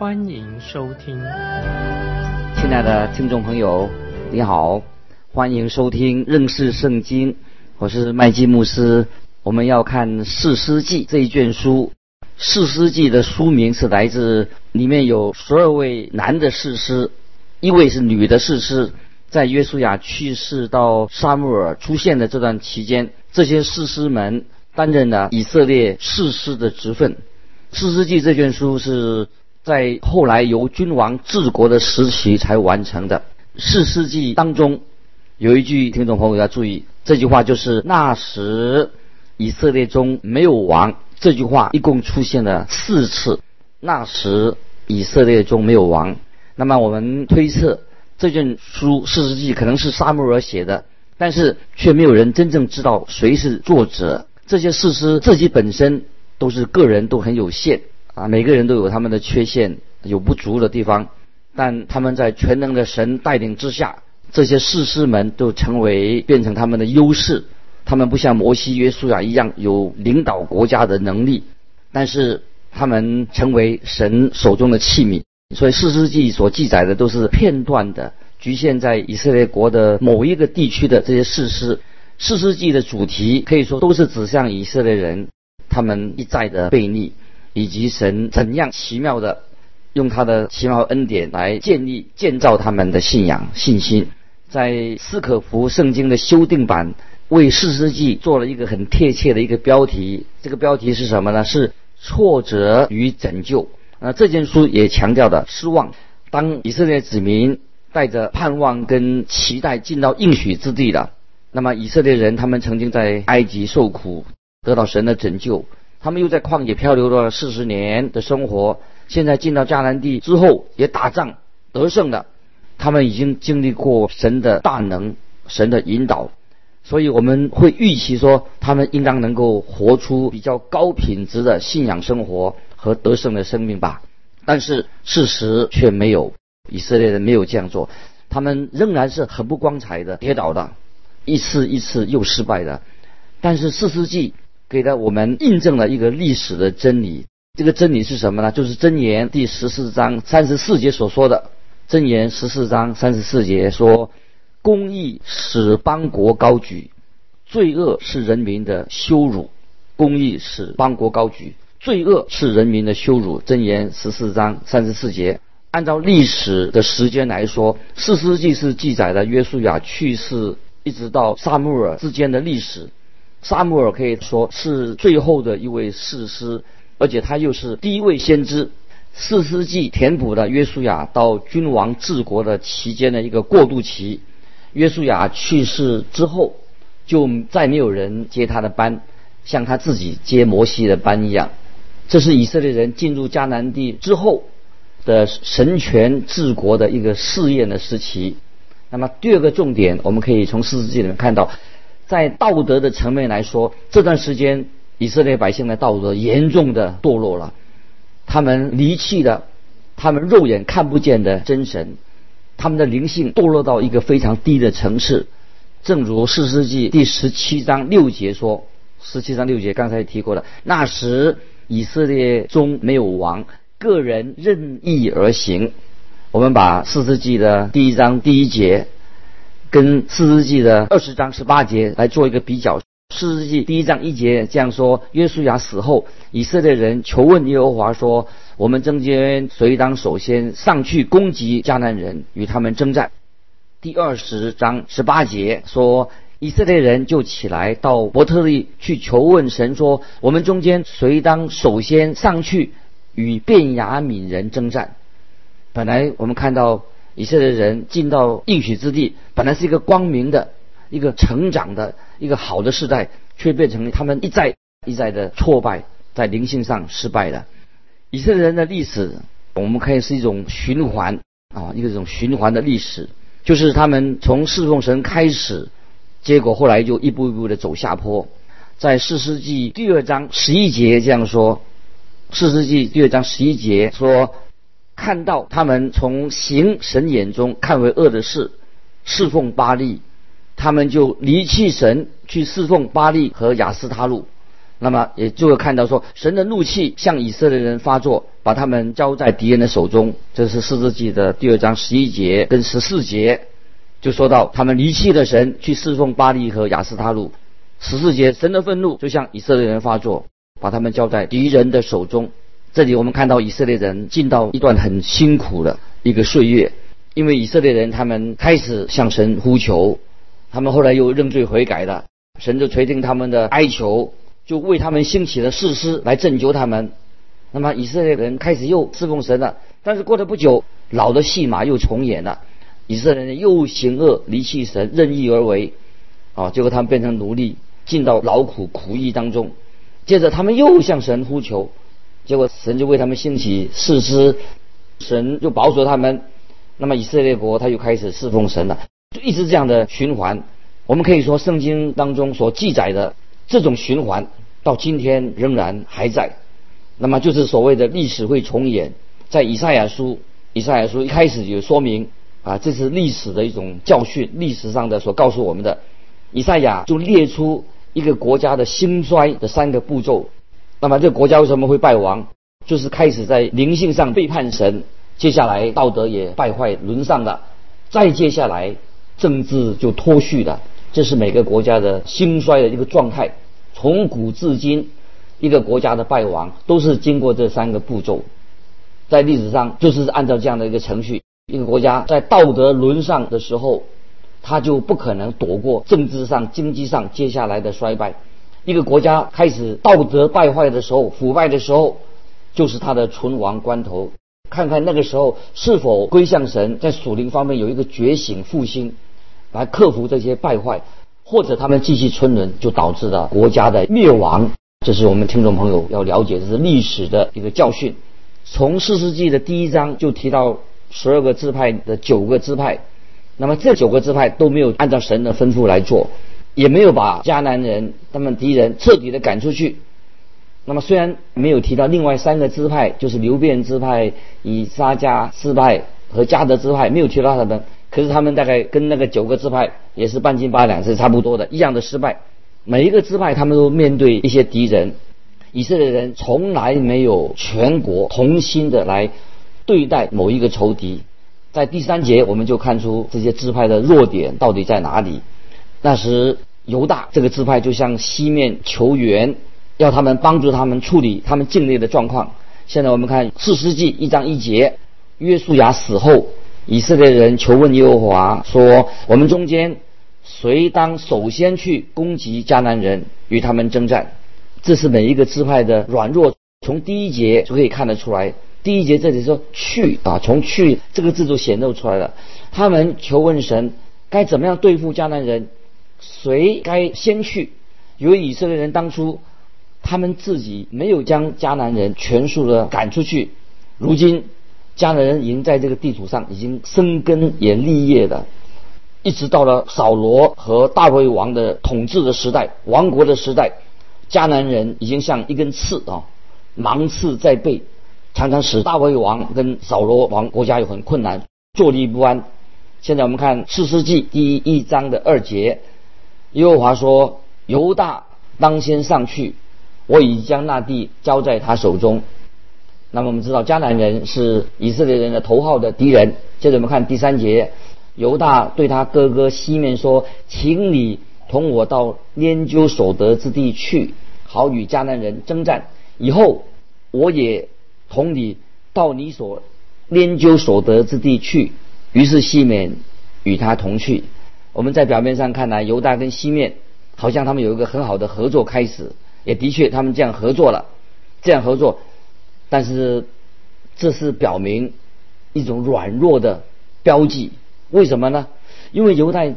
欢迎收听。亲爱的听众朋友，你好，欢迎收听认识圣经，我是麦基牧师。我们要看《四师记》这一卷书。《士师记》的书名是来自里面有十二位男的士师，一位是女的士师。在约书亚去世到沙穆尔出现的这段期间，这些士师们担任了以色列士师的职分。《士师记》这卷书是在后来由君王治国的时期才完成的。《四世纪》当中有一句，听众朋友要注意，这句话就是那时以色列中没有王。这句话一共出现了四次。那时以色列中没有王，那么我们推测这卷书《四世纪》可能是沙穆尔写的，但是却没有人真正知道谁是作者。这些事实自己本身都是个人都很有限啊，每个人都有他们的缺陷，有不足的地方，但他们在全能的神带领之下，这些士师们都成为变成他们的优势。他们不像摩西、约书亚一样有领导国家的能力，但是他们成为神手中的器皿。所以《四世纪》所记载的都是片段的，局限在以色列国的某一个地区的这些事实。《四世纪》的主题可以说都是指向以色列人，他们一再的悖逆，以及神怎样奇妙的用他的奇妙恩典来建立、建造他们的信仰、信心。在斯可福圣经的修订版。为四世纪做了一个很贴切的一个标题，这个标题是什么呢？是挫折与拯救。那这件书也强调的失望。当以色列子民带着盼望跟期待进到应许之地了，那么以色列人他们曾经在埃及受苦，得到神的拯救，他们又在旷野漂流了四十年的生活，现在进到迦南地之后也打仗得胜了，他们已经经历过神的大能，神的引导。所以我们会预期说，他们应当能够活出比较高品质的信仰生活和得胜的生命吧。但是事实却没有，以色列人没有这样做，他们仍然是很不光彩的，跌倒的，一次一次又失败的。但是四世纪给了我们印证了一个历史的真理，这个真理是什么呢？就是箴言第十四章三十四节所说的。箴言十四章三十四节说。公义使邦国高举，罪恶是人民的羞辱。公义使邦国高举，罪恶是人民的羞辱。箴言十四章三十四节。按照历史的时间来说，四世纪是记载了约书亚去世一直到撒母耳之间的历史。撒母耳可以说是最后的一位士师，而且他又是第一位先知。四世纪填补了约书亚到君王治国的期间的一个过渡期。约书亚去世之后，就再没有人接他的班，像他自己接摩西的班一样。这是以色列人进入迦南地之后的神权治国的一个试验的时期。那么第二个重点，我们可以从四世纪里面看到，在道德的层面来说，这段时间以色列百姓的道德严重的堕落了，他们离弃了他们肉眼看不见的真神。他们的灵性堕落到一个非常低的层次，正如四世纪第十七章六节说，十七章六节刚才提过了。那时以色列中没有王，个人任意而行。我们把四世纪的第一章第一节跟四世纪的二十章十八节来做一个比较。四世纪第一章一节这样说：约书亚死后，以色列人求问耶和华说。我们中间谁当首先上去攻击迦南人，与他们征战？第二十章十八节说，以色列人就起来到伯特利去求问神，说：我们中间谁当首先上去与便雅悯人征战？本来我们看到以色列人进到应许之地，本来是一个光明的、一个成长的、一个好的时代，却变成了他们一再一再的挫败，在灵性上失败了。以色列人的历史，我们可以是一种循环。啊，一个这种循环的历史，就是他们从侍奉神开始，结果后来就一步一步的走下坡。在四世纪第二章十一节这样说，四世纪第二章十一节说，看到他们从行神眼中看为恶的事，侍奉巴利，他们就离弃神去侍奉巴利和雅斯他路。那么也就会看到说，神的怒气向以色列人发作，把他们交在敌人的手中。这是四世纪的第二章十一节跟十四节，就说到他们离弃了神，去侍奉巴利和亚斯他路。十四节，神的愤怒就向以色列人发作，把他们交在敌人的手中。这里我们看到以色列人进到一段很辛苦的一个岁月，因为以色列人他们开始向神呼求，他们后来又认罪悔改了，神就垂听他们的哀求。就为他们兴起了誓师来拯救他们，那么以色列人开始又侍奉神了。但是过了不久，老的戏码又重演了，以色列人又行恶，离弃神，任意而为，啊，结果他们变成奴隶，进到劳苦苦役当中。接着他们又向神呼求，结果神就为他们兴起誓师，神就保守他们。那么以色列国他又开始侍奉神了，就一直这样的循环。我们可以说圣经当中所记载的这种循环。到今天仍然还在，那么就是所谓的历史会重演。在以赛亚书，以赛亚书一开始就说明啊，这是历史的一种教训，历史上的所告诉我们的。以赛亚就列出一个国家的兴衰的三个步骤。那么这个国家为什么会败亡？就是开始在灵性上背叛神，接下来道德也败坏沦丧了，再接下来政治就脱序了。这是每个国家的兴衰的一个状态。从古至今，一个国家的败亡都是经过这三个步骤，在历史上就是按照这样的一个程序。一个国家在道德沦丧的时候，他就不可能躲过政治上、经济上接下来的衰败。一个国家开始道德败坏的时候、腐败的时候，就是他的存亡关头。看看那个时候是否归向神，在属灵方面有一个觉醒复兴，来克服这些败坏。或者他们继续存轮，就导致了国家的灭亡。这是我们听众朋友要了解，这是历史的一个教训。从四世纪的第一章就提到十二个支派的九个支派，那么这九个支派都没有按照神的吩咐来做，也没有把迦南人他们敌人彻底的赶出去。那么虽然没有提到另外三个支派，就是流变支派、以撒迦支派和迦德支派，没有提到他们。可是他们大概跟那个九个支派也是半斤八两，是差不多的，一样的失败。每一个支派他们都面对一些敌人，以色列人从来没有全国同心的来对待某一个仇敌。在第三节我们就看出这些支派的弱点到底在哪里。那时犹大这个支派就向西面求援，要他们帮助他们处理他们境内的状况。现在我们看四世纪一章一节，约书亚死后。以色列人求问耶和华说：“我们中间谁当首先去攻击迦南人，与他们征战？”这是每一个支派的软弱，从第一节就可以看得出来。第一节这里说“去”啊，从“去”这个字就显露出来了。他们求问神该怎么样对付迦南人，谁该先去？由于以色列人当初他们自己没有将迦南人全数的赶出去，如今。迦南人已经在这个地图上已经生根也立业的，一直到了扫罗和大卫王的统治的时代、王国的时代，迦南人已经像一根刺啊，芒刺在背，常常使大卫王跟扫罗王国家有很困难，坐立不安。现在我们看四世纪第一章的二节，耶和华说：“犹大当先上去，我已将那地交在他手中。”那么我们知道迦南人是以色列人的头号的敌人。接着我们看第三节，犹大对他哥哥西面说：“请你同我到研究所得之地去，好与迦南人征战。以后我也同你到你所研究所得之地去。”于是西面与他同去。我们在表面上看来，犹大跟西面好像他们有一个很好的合作开始，也的确他们这样合作了，这样合作。但是，这是表明一种软弱的标记。为什么呢？因为犹太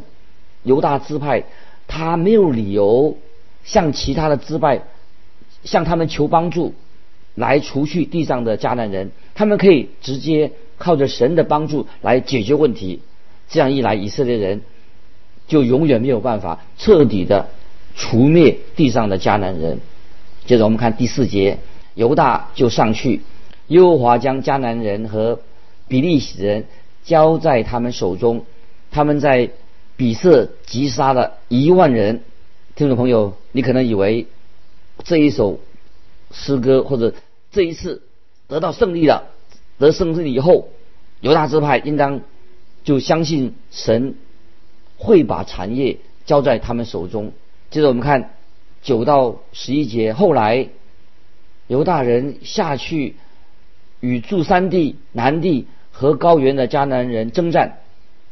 犹大支派他没有理由向其他的支派向他们求帮助，来除去地上的迦南人。他们可以直接靠着神的帮助来解决问题。这样一来，以色列人就永远没有办法彻底的除灭地上的迦南人。接着我们看第四节，犹大就上去，耶和华将迦南人和比利洗人交在他们手中，他们在比色击杀了一万人。听众朋友，你可能以为这一首诗歌或者这一次得到胜利了，得胜利以后，犹大支派应当就相信神会把产业交在他们手中。接着我们看九到十一节，后来犹大人下去与驻山地、南地和高原的迦南人征战，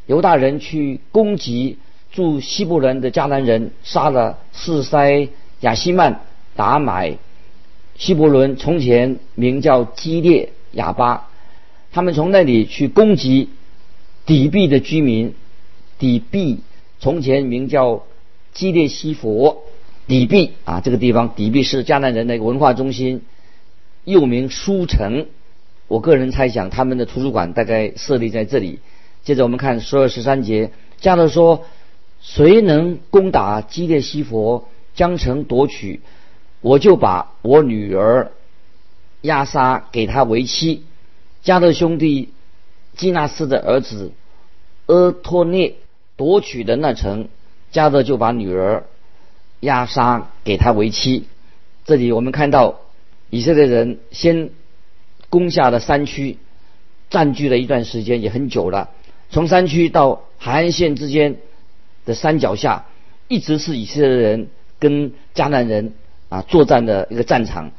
犹大人去攻击。驻西部人的迦南人杀了四塞亚西曼达买希伯伦，从前名叫基列亚巴，他们从那里去攻击底壁的居民。底壁从前名叫基列西佛，底壁啊，这个地方底壁是迦南人的文化中心，又名书城。我个人猜想，他们的图书馆大概设立在这里。接着我们看十二十三节，加勒说。谁能攻打基列西佛，将城夺取，我就把我女儿亚莎给他为妻。加勒兄弟基纳斯的儿子阿托涅夺取的那城，加勒就把女儿亚莎给他为妻。这里我们看到以色列人先攻下了山区，占据了一段时间，也很久了。从山区到海岸线之间。的山脚下，一直是以色列人跟迦南人啊作战的一个战场。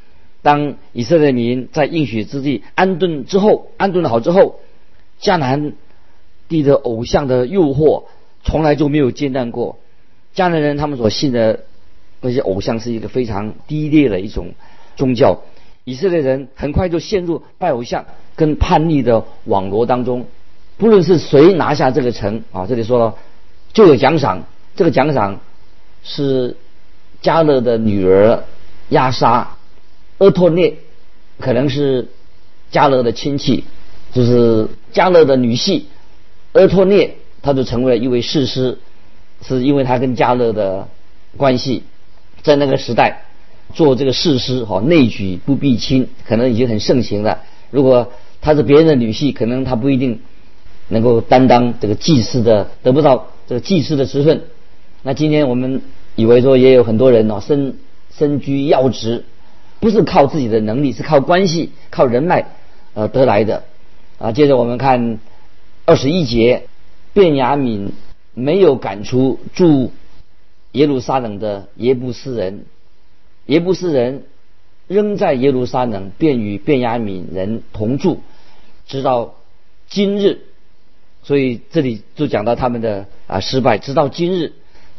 当以色列民在应许之地安顿之后，安顿好之后，迦南地的偶像的诱惑从来就没有间断过。迦南人他们所信的那些偶像是一个非常低劣的一种宗教。以色列人很快就陷入拜偶像跟叛逆的网罗当中。不论是谁拿下这个城啊，这里说了。就有奖赏，这个奖赏是加勒的女儿亚莎，厄托涅，可能是加勒的亲戚，就是加勒的女婿，厄托涅，他就成为了一位士师，是因为他跟加勒的关系，在那个时代做这个士师，哈，内举不避亲，可能已经很盛行了。如果他是别人的女婿，可能他不一定能够担当这个祭祀的，得不到。这个祭司的职分，那今天我们以为说也有很多人哦，身身居要职，不是靠自己的能力，是靠关系、靠人脉呃得来的啊。接着我们看二十一节，卞雅敏没有赶出住耶路撒冷的耶布斯人，耶布斯人仍在耶路撒冷，便与卞雅敏人同住，直到今日。所以这里就讲到他们的啊失败，直到今日，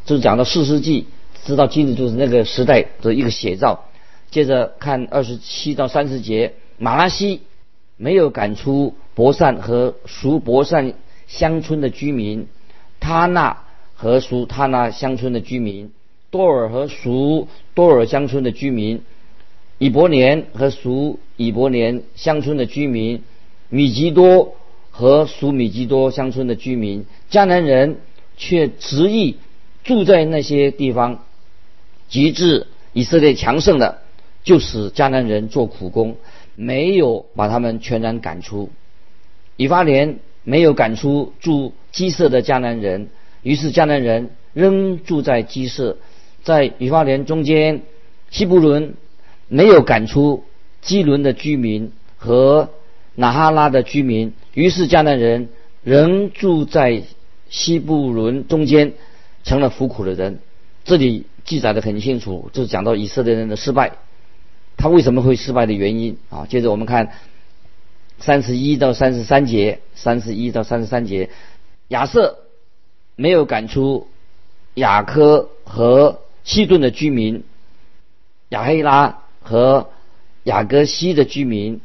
就讲到四世纪，直到今日就是那个时代的一个写照。接着看二十七到三十节，马拉西没有赶出博善和属博善乡村的居民，他那和属他那乡村的居民，多尔和属多尔乡村的居民，以伯年和属以伯年乡村的居民，米吉多。和属米吉多乡村的居民，迦南人却执意住在那些地方，极致以色列强盛的，就使迦南人做苦工，没有把他们全然赶出。以法莲没有赶出住鸡舍的迦南人，于是迦南人仍住在鸡舍，在以法莲中间。希伯伦没有赶出基伦的居民和。拿哈拉的居民，于是迦南人仍住在西布伦中间，成了服苦的人。这里记载的很清楚，就是讲到以色列人的失败，他为什么会失败的原因啊。接着我们看三十一到三十三节，三十一到三十三节，亚瑟没有赶出雅科和西顿的居民，亚黑拉和雅各西的居民。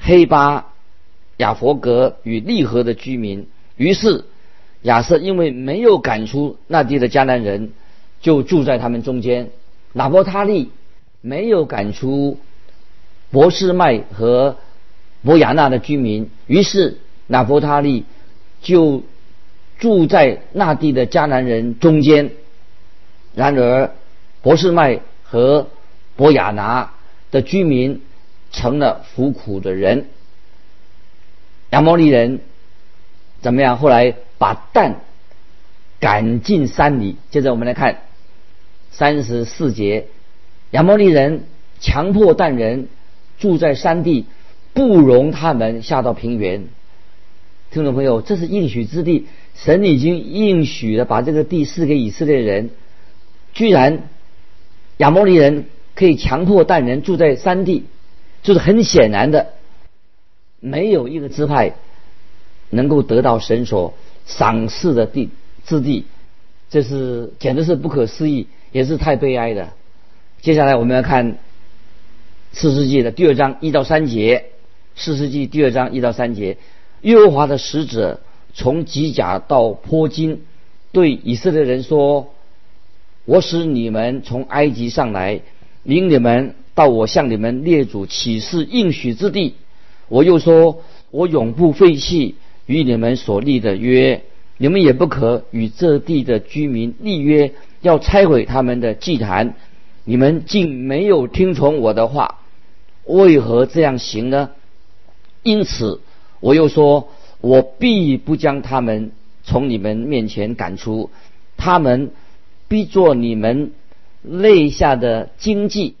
黑巴、亚佛格与利河的居民，于是亚瑟因为没有赶出那地的迦南人，就住在他们中间。拿波他利没有赶出博士麦和摩亚纳的居民。于是拿伯他利就住在那地的迦南人中间。然而博士麦和博亚拿的居民成了服苦的人。亚摩利人怎么样？后来把蛋赶进山里。接着我们来看三十四节，亚摩利人强迫蛋人住在山地，不容他们下到平原。听众朋友，这是应许之地，神已经应许了，把这个地赐给以色列人。居然亚摩利人可以强迫蛋人住在山地，就是很显然的。没有一个支派能够得到神所赏赐的地之地，这是简直是不可思议，也是太悲哀的。接下来我们要看四世纪的第二章一到三节，四世纪第二章一到三节，耶和华的使者从吉甲到坡金，对以色列人说：“我使你们从埃及上来，领你们到我向你们列祖起誓应许之地。”我又说：“我永不废弃与你们所立的约，你们也不可与这地的居民立约，要拆毁他们的祭坛。你们竟没有听从我的话，为何这样行呢？因此，我又说：我必不将他们从你们面前赶出，他们必做你们肋下的经济，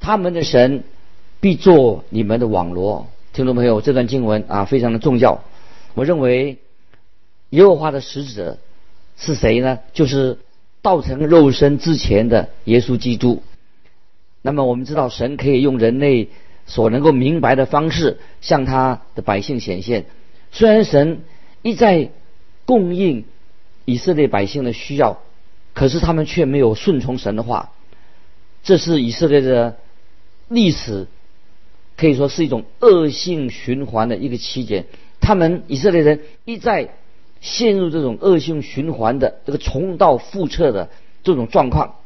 他们的神必做你们的网罗。”听众朋友，这段经文啊非常的重要。我认为耶和华的使者是谁呢？就是道成肉身之前的耶稣基督。那么我们知道，神可以用人类所能够明白的方式向他的百姓显现。虽然神一再供应以色列百姓的需要，可是他们却没有顺从神的话。这是以色列的历史。可以说是一种恶性循环的一个期间，他们以色列人一再陷入这种恶性循环的这个重蹈覆辙的这种状况。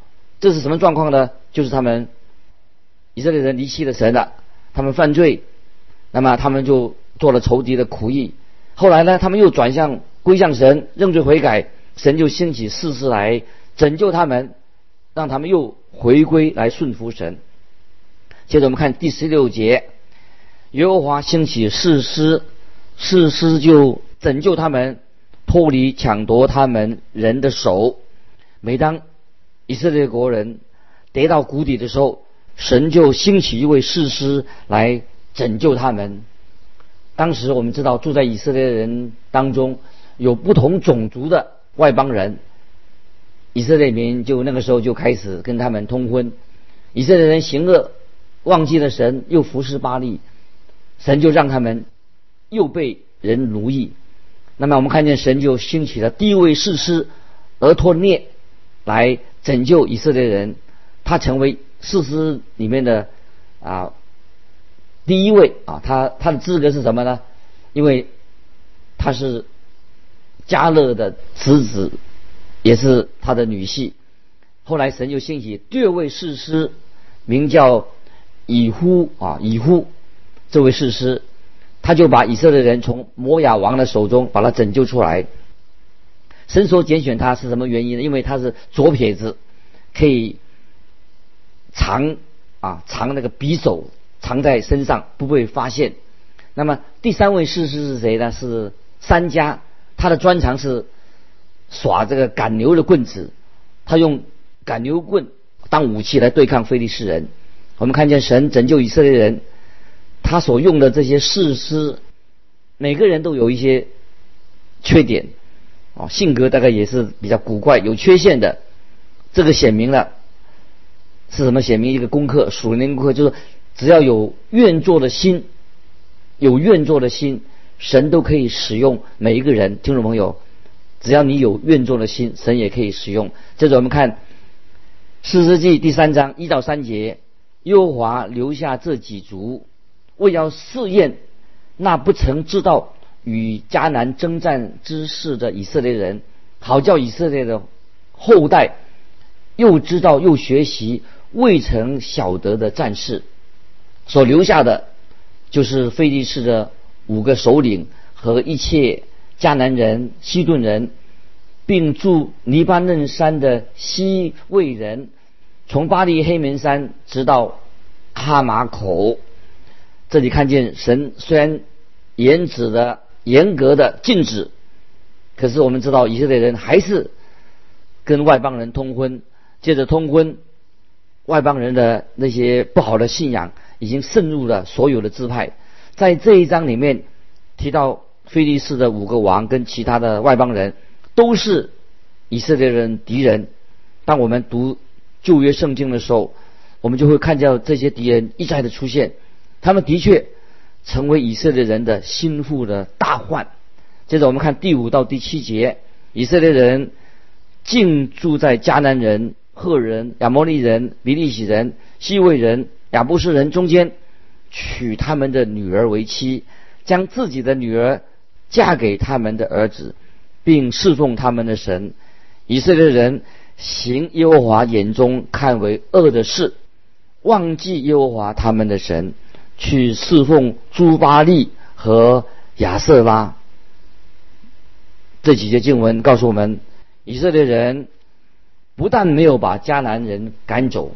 这是什么状况呢？就是他们以色列人离弃了神了，他们犯罪，那么他们就做了仇敌的苦役。后来呢，他们又转向归向神，认罪悔改，神就兴起事事来拯救他们，让他们又回归来顺服神。接着我们看第十六节，耶和华兴起士师，士师就拯救他们，脱离抢夺他们人的手。每当以色列国人跌到谷底的时候，神就兴起一位士师来拯救他们。当时我们知道住在以色列人当中有不同种族的外邦人，以色列民就那个时候就开始跟他们通婚，以色列人行恶。忘记了神，又服侍巴利，神就让他们又被人奴役。那么我们看见神就兴起了第一位士师俄托涅来拯救以色列人，他成为士师里面的啊第一位啊，他他的资格是什么呢？因为他是加勒的侄子，也是他的女婿。后来神就兴起第二位士师，名叫。以呼啊，以呼这位士师，他就把以色列人从摩亚王的手中把他拯救出来。神所拣选他是什么原因呢？因为他是左撇子，可以藏啊藏那个匕首藏在身上不被发现。那么第三位士师是谁呢？是三家，他的专长是耍这个赶牛的棍子，他用赶牛棍当武器来对抗非利士人。我们看见神拯救以色列人，他所用的这些士师，每个人都有一些缺点，哦，性格大概也是比较古怪、有缺陷的。这个显明了是什么？写明一个功课，属灵功课，就是只要有愿做的心，有愿做的心，神都可以使用每一个人。听众朋友，只要你有愿做的心，神也可以使用。接着我们看《四世纪》第三章一到三节。耶和华留下这几族，为要试验那不曾知道与迦南征战之事的以色列人，好叫以色列的后代又知道又学习未曾晓得的战事。所留下的就是菲利士的五个首领和一切迦南人、西顿人，并住黎巴嫩山的西魏人，从巴黎黑门山直到哈马口。这里看见神虽然严止的严格的禁止，可是我们知道以色列人还是跟外邦人通婚，借着通婚，外邦人的那些不好的信仰已经渗入了所有的支派。在这一章里面提到菲利士的五个王跟其他的外邦人都是以色列人敌人。当我们读旧约圣经的时候，我们就会看见这些敌人一再的出现。他们的确成为以色列人的心腹的大患。接着我们看第五到第七节，以色列人竟住在迦南人、赫人、亚摩利人、比利洗人、西魏人、亚布斯人中间，娶他们的女儿为妻，将自己的女儿嫁给他们的儿子，并侍奉他们的神。以色列人行耶和华眼中看为恶的事，忘记耶和华他们的神。去侍奉朱巴利和亚瑟拉。这几节经文告诉我们，以色列人不但没有把迦南人赶走，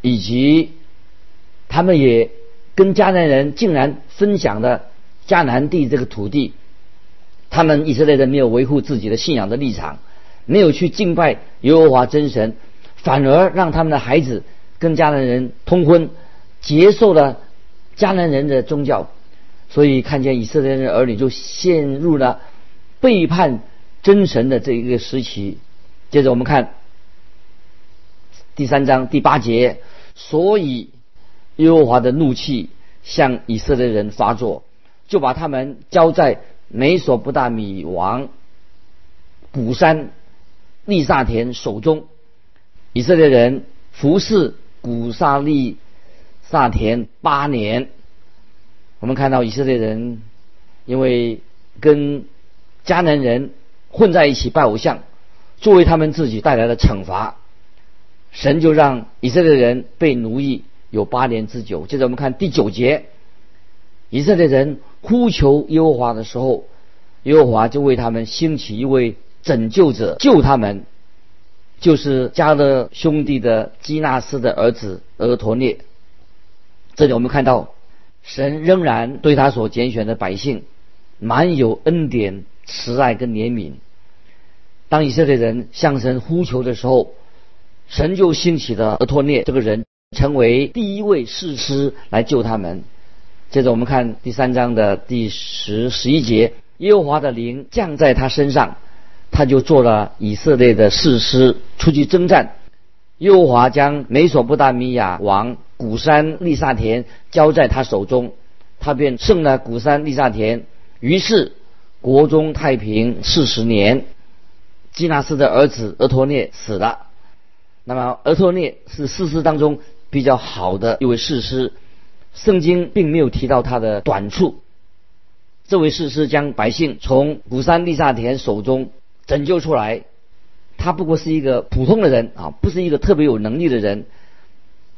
以及他们也跟迦南人竟然分享了迦南地这个土地。他们以色列人没有维护自己的信仰的立场，没有去敬拜耶和华真神，反而让他们的孩子跟迦南人通婚。接受了迦南人的宗教，所以看见以色列人儿女就陷入了背叛真神的这一个时期。接着我们看第三章第八节，所以耶和华的怒气向以色列人发作，就把他们交在美索不达米王古山利萨田手中。以色列人服侍古沙利。萨田八年，我们看到以色列人因为跟迦南人混在一起拜偶像，作为他们自己带来的惩罚，神就让以色列人被奴役有八年之久。接着我们看第九节，以色列人呼求耶和华的时候，耶和华就为他们兴起一位拯救者救他们，就是加勒兄弟的基纳斯的儿子俄陀涅。这里我们看到，神仍然对他所拣选的百姓，满有恩典、慈爱跟怜悯。当以色列人向神呼求的时候，神就兴起了俄托涅这个人，成为第一位士师来救他们。接着我们看第三章的第十、十一节，耶和华的灵降在他身上，他就做了以色列的士师，出去征战。耶和华将美索不达米亚王。古山利萨田交在他手中，他便胜了古山利萨田。于是国中太平四十年。基纳斯的儿子俄托涅死了。那么俄托涅是士师当中比较好的一位士师，圣经并没有提到他的短处。这位士师将百姓从古山利萨田手中拯救出来，他不过是一个普通的人啊，不是一个特别有能力的人。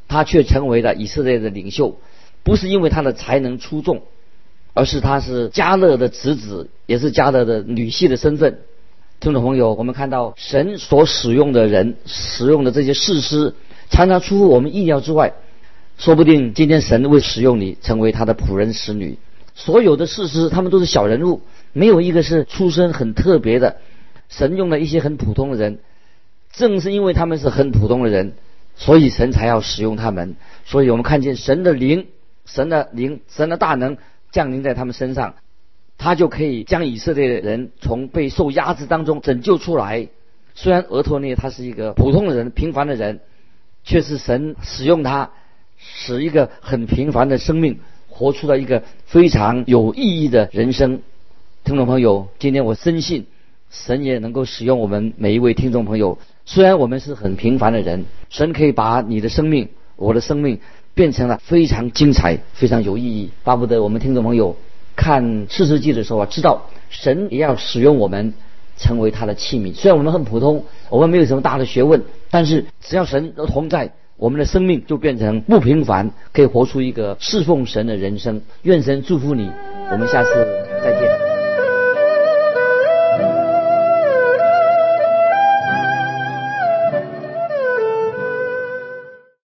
他却成为了以色列的领袖，不是因为他的才能出众，而是他是加勒的侄子，也是加勒的女婿的身份。听众朋友，我们看到神所使用的人，使用的这些事师，常常出乎我们意料之外。说不定今天神会使用你，成为他的仆人使女。所有的事师，他们都是小人物，没有一个是出身很特别的。神用了一些很普通的人，正是因为他们是很普通的人。所以神才要使用他们，所以我们看见神的灵、神的灵、神的大能降临在他们身上，他就可以将以色列的人从被受压制当中拯救出来。虽然俄托涅他是一个普通的人、平凡的人，却是神使用他，使一个很平凡的生命活出了一个非常有意义的人生。听众朋友，今天我深信神也能够使用我们每一位听众朋友。虽然我们是很平凡的人，神可以把你的生命、我的生命变成了非常精彩、非常有意义。巴不得我们听众朋友看四世纪的时候啊，知道神也要使用我们成为他的器皿。虽然我们很普通，我们没有什么大的学问，但是只要神都同在，我们的生命就变成不平凡，可以活出一个侍奉神的人生。愿神祝福你，我们下次再见。